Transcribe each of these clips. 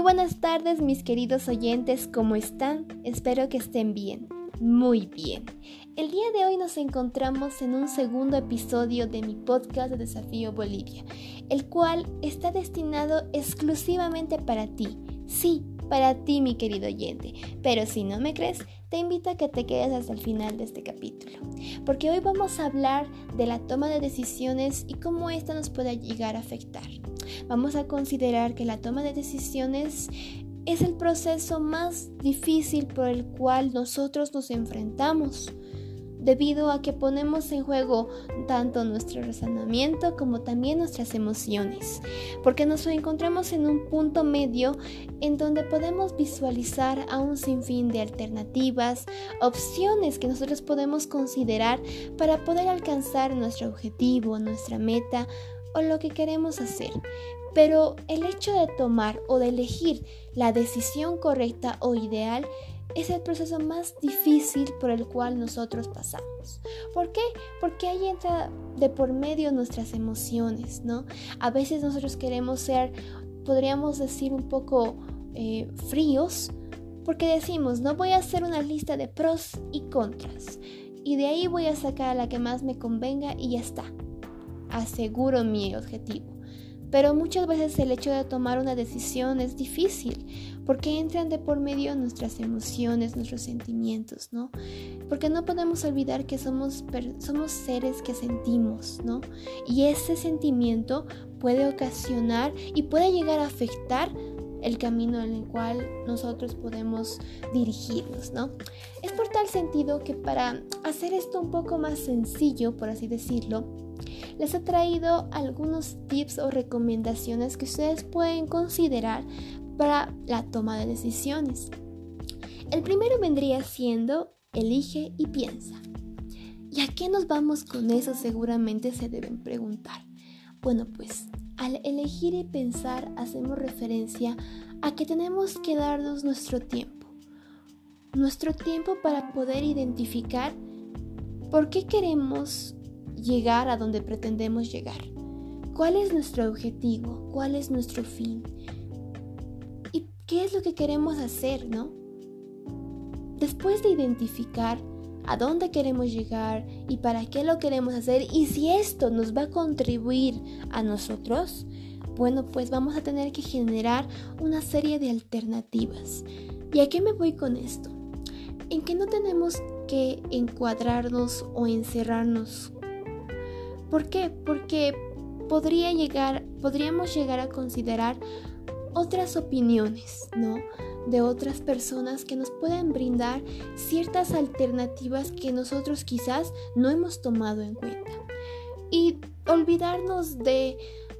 Muy buenas tardes mis queridos oyentes, ¿cómo están? Espero que estén bien, muy bien. El día de hoy nos encontramos en un segundo episodio de mi podcast de Desafío Bolivia, el cual está destinado exclusivamente para ti. Sí, para ti mi querido oyente, pero si no me crees, te invito a que te quedes hasta el final de este capítulo, porque hoy vamos a hablar de la toma de decisiones y cómo esta nos puede llegar a afectar. Vamos a considerar que la toma de decisiones es el proceso más difícil por el cual nosotros nos enfrentamos debido a que ponemos en juego tanto nuestro razonamiento como también nuestras emociones, porque nos encontramos en un punto medio en donde podemos visualizar a un sinfín de alternativas, opciones que nosotros podemos considerar para poder alcanzar nuestro objetivo, nuestra meta o lo que queremos hacer. Pero el hecho de tomar o de elegir la decisión correcta o ideal es el proceso más difícil por el cual nosotros pasamos. ¿Por qué? Porque ahí entra de por medio nuestras emociones, ¿no? A veces nosotros queremos ser, podríamos decir, un poco eh, fríos, porque decimos, no voy a hacer una lista de pros y contras, y de ahí voy a sacar la que más me convenga y ya está. Aseguro mi objetivo. Pero muchas veces el hecho de tomar una decisión es difícil porque entran de por medio nuestras emociones, nuestros sentimientos, ¿no? Porque no podemos olvidar que somos, somos seres que sentimos, ¿no? Y ese sentimiento puede ocasionar y puede llegar a afectar el camino en el cual nosotros podemos dirigirnos, ¿no? Es por tal sentido que para hacer esto un poco más sencillo, por así decirlo, les he traído algunos tips o recomendaciones que ustedes pueden considerar para la toma de decisiones. El primero vendría siendo elige y piensa. ¿Y a qué nos vamos con eso? Seguramente se deben preguntar. Bueno, pues al elegir y pensar hacemos referencia a que tenemos que darnos nuestro tiempo. Nuestro tiempo para poder identificar por qué queremos llegar a donde pretendemos llegar. ¿Cuál es nuestro objetivo? ¿Cuál es nuestro fin? ¿Y qué es lo que queremos hacer, no? Después de identificar a dónde queremos llegar y para qué lo queremos hacer y si esto nos va a contribuir a nosotros, bueno, pues vamos a tener que generar una serie de alternativas. ¿Y a qué me voy con esto? En que no tenemos que encuadrarnos o encerrarnos ¿Por qué? Porque podría llegar, podríamos llegar a considerar otras opiniones, ¿no? De otras personas que nos pueden brindar ciertas alternativas que nosotros quizás no hemos tomado en cuenta. Y olvidarnos de,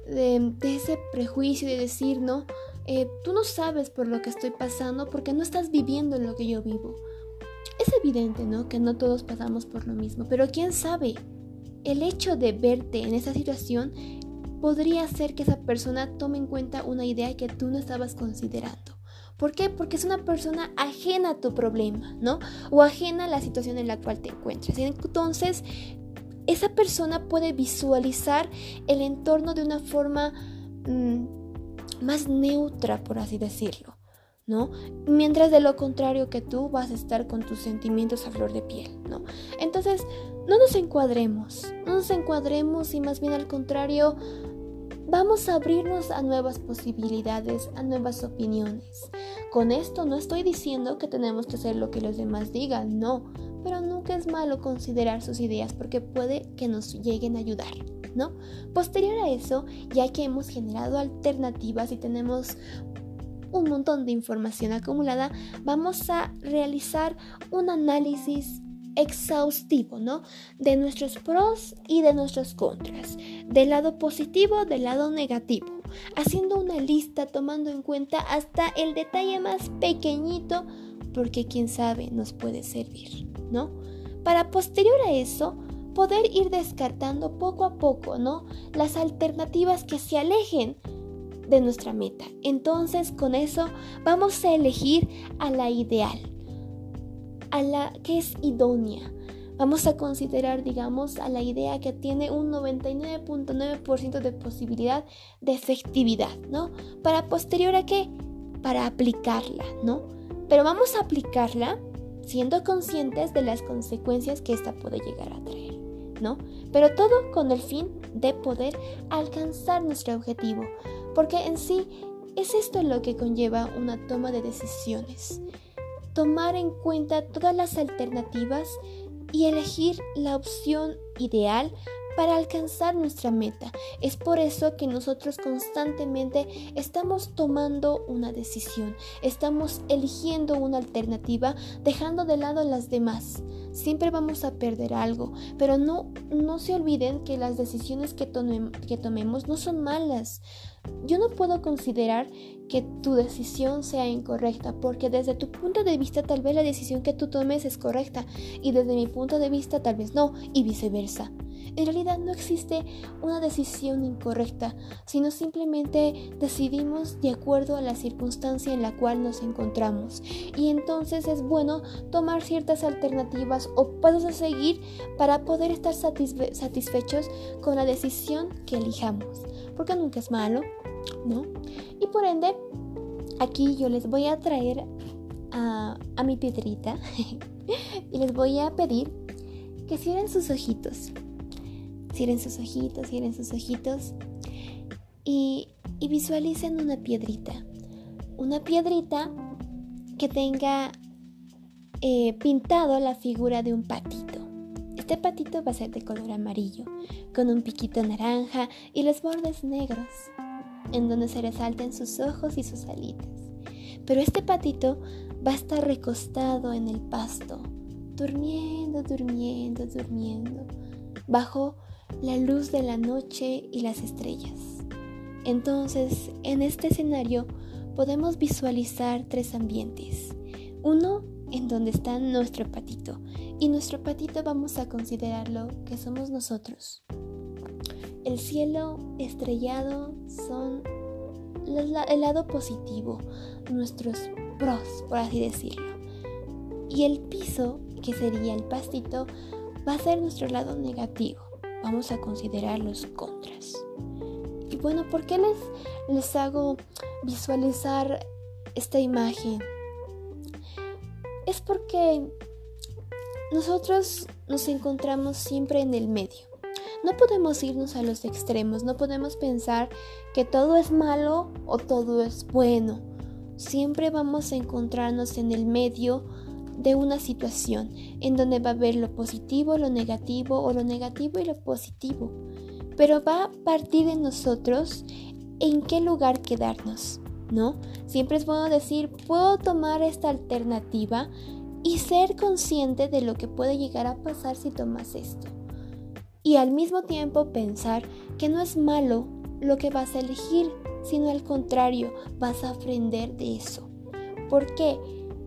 de, ese prejuicio de decir, no, eh, tú no sabes por lo que estoy pasando porque no estás viviendo en lo que yo vivo. Es evidente, ¿no? Que no todos pasamos por lo mismo, pero quién sabe, el hecho de verte en esa situación podría hacer que esa persona tome en cuenta una idea que tú no estabas considerando. ¿Por qué? Porque es una persona ajena a tu problema, ¿no? O ajena a la situación en la cual te encuentras. Entonces, esa persona puede visualizar el entorno de una forma mm, más neutra, por así decirlo. ¿no? Mientras de lo contrario que tú vas a estar con tus sentimientos a flor de piel, ¿no? Entonces, no nos encuadremos, no nos encuadremos y más bien al contrario, vamos a abrirnos a nuevas posibilidades, a nuevas opiniones. Con esto no estoy diciendo que tenemos que hacer lo que los demás digan, no, pero nunca es malo considerar sus ideas porque puede que nos lleguen a ayudar. ¿No? Posterior a eso, ya que hemos generado alternativas y tenemos un montón de información acumulada, vamos a realizar un análisis exhaustivo, ¿no? De nuestros pros y de nuestros contras, del lado positivo, del lado negativo, haciendo una lista tomando en cuenta hasta el detalle más pequeñito, porque quién sabe nos puede servir, ¿no? Para posterior a eso, poder ir descartando poco a poco, ¿no? Las alternativas que se alejen de nuestra meta. Entonces con eso vamos a elegir a la ideal, a la que es idónea. Vamos a considerar, digamos, a la idea que tiene un 99.9% de posibilidad de efectividad, ¿no? Para posterior a qué? para aplicarla, ¿no? Pero vamos a aplicarla siendo conscientes de las consecuencias que esta puede llegar a traer, ¿no? Pero todo con el fin de poder alcanzar nuestro objetivo, porque en sí es esto lo que conlleva una toma de decisiones. Tomar en cuenta todas las alternativas y elegir la opción ideal para alcanzar nuestra meta. Es por eso que nosotros constantemente estamos tomando una decisión, estamos eligiendo una alternativa, dejando de lado las demás. Siempre vamos a perder algo, pero no, no se olviden que las decisiones que, que tomemos no son malas. Yo no puedo considerar que tu decisión sea incorrecta, porque desde tu punto de vista tal vez la decisión que tú tomes es correcta y desde mi punto de vista tal vez no, y viceversa. En realidad no existe una decisión incorrecta, sino simplemente decidimos de acuerdo a la circunstancia en la cual nos encontramos. Y entonces es bueno tomar ciertas alternativas o pasos a seguir para poder estar satisfechos con la decisión que elijamos. Porque nunca es malo, ¿no? Y por ende, aquí yo les voy a traer a, a mi piedrita y les voy a pedir que cierren sus ojitos Cierren sus ojitos, cierren sus ojitos y, visualicen una piedrita. Una piedrita que tenga eh, pintado la figura de un patito. Este patito va a ser de color amarillo, con un piquito naranja y los bordes negros, en donde se resalten sus ojos y sus alitas. Pero este patito va a estar recostado en el pasto, durmiendo, durmiendo, durmiendo, bajo la luz de la noche y las estrellas. Entonces, en este escenario podemos visualizar tres ambientes. Uno en donde está nuestro patito y nuestro patito vamos a considerarlo que somos nosotros. El cielo estrellado son el lado positivo, nuestros pros, por así decirlo. Y el piso, que sería el pastito, va a ser nuestro lado negativo vamos a considerar los contras. Y bueno, ¿por qué les, les hago visualizar esta imagen? Es porque nosotros nos encontramos siempre en el medio. No podemos irnos a los extremos, no podemos pensar que todo es malo o todo es bueno. Siempre vamos a encontrarnos en el medio de una situación en donde va a haber lo positivo, lo negativo o lo negativo y lo positivo. Pero va a partir de nosotros en qué lugar quedarnos, ¿no? Siempre es bueno decir, puedo tomar esta alternativa y ser consciente de lo que puede llegar a pasar si tomas esto. Y al mismo tiempo pensar que no es malo lo que vas a elegir, sino al contrario, vas a aprender de eso. ¿Por qué?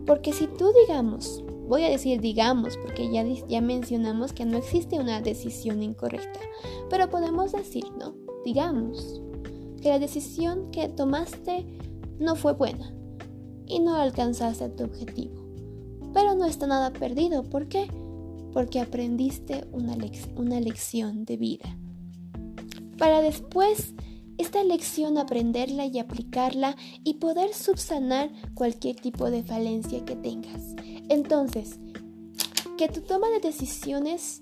Porque si tú digamos, voy a decir digamos, porque ya, ya mencionamos que no existe una decisión incorrecta, pero podemos decir, ¿no? Digamos que la decisión que tomaste no fue buena y no alcanzaste tu objetivo. Pero no está nada perdido, ¿por qué? Porque aprendiste una, una lección de vida. Para después esta lección aprenderla y aplicarla y poder subsanar cualquier tipo de falencia que tengas. Entonces, que tu toma de decisiones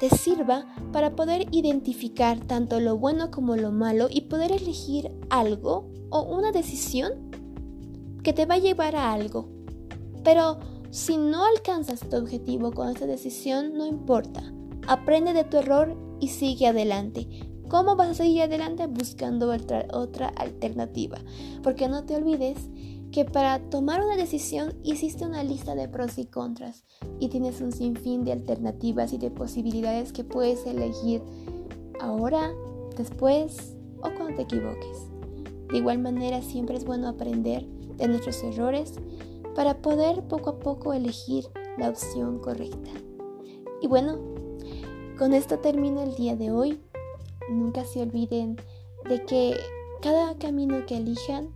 te sirva para poder identificar tanto lo bueno como lo malo y poder elegir algo o una decisión que te va a llevar a algo. Pero si no alcanzas tu objetivo con esta decisión, no importa. Aprende de tu error y sigue adelante. ¿Cómo vas a seguir adelante buscando otra, alternativa? Porque no te olvides que para tomar una decisión hiciste una lista de pros y contras y tienes un sinfín de alternativas y de posibilidades que puedes elegir ahora, después o cuando te equivoques. De igual manera siempre es bueno aprender de nuestros errores para poder poco a poco elegir la opción correcta. Y bueno, con esto termino el día de hoy nunca se olviden de que cada camino que elijan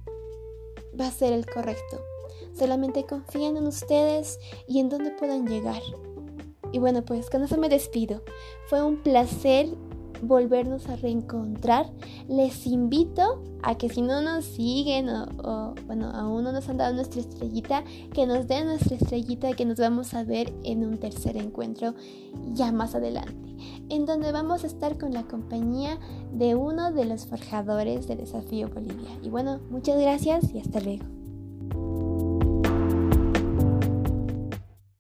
va a ser el correcto. Solamente confíen en ustedes y en dónde puedan llegar. Y bueno, pues con eso me despido. Fue un placer volvernos a reencontrar. Les invito a que si no nos siguen o, bueno, aún no nos han dado nuestra estrellita, que nos den nuestra estrellita que nos vamos a ver en un tercer encuentro ya más adelante, en donde vamos a estar con la compañía de uno de los forjadores de Desafío Bolivia. Y bueno, muchas gracias y hasta luego.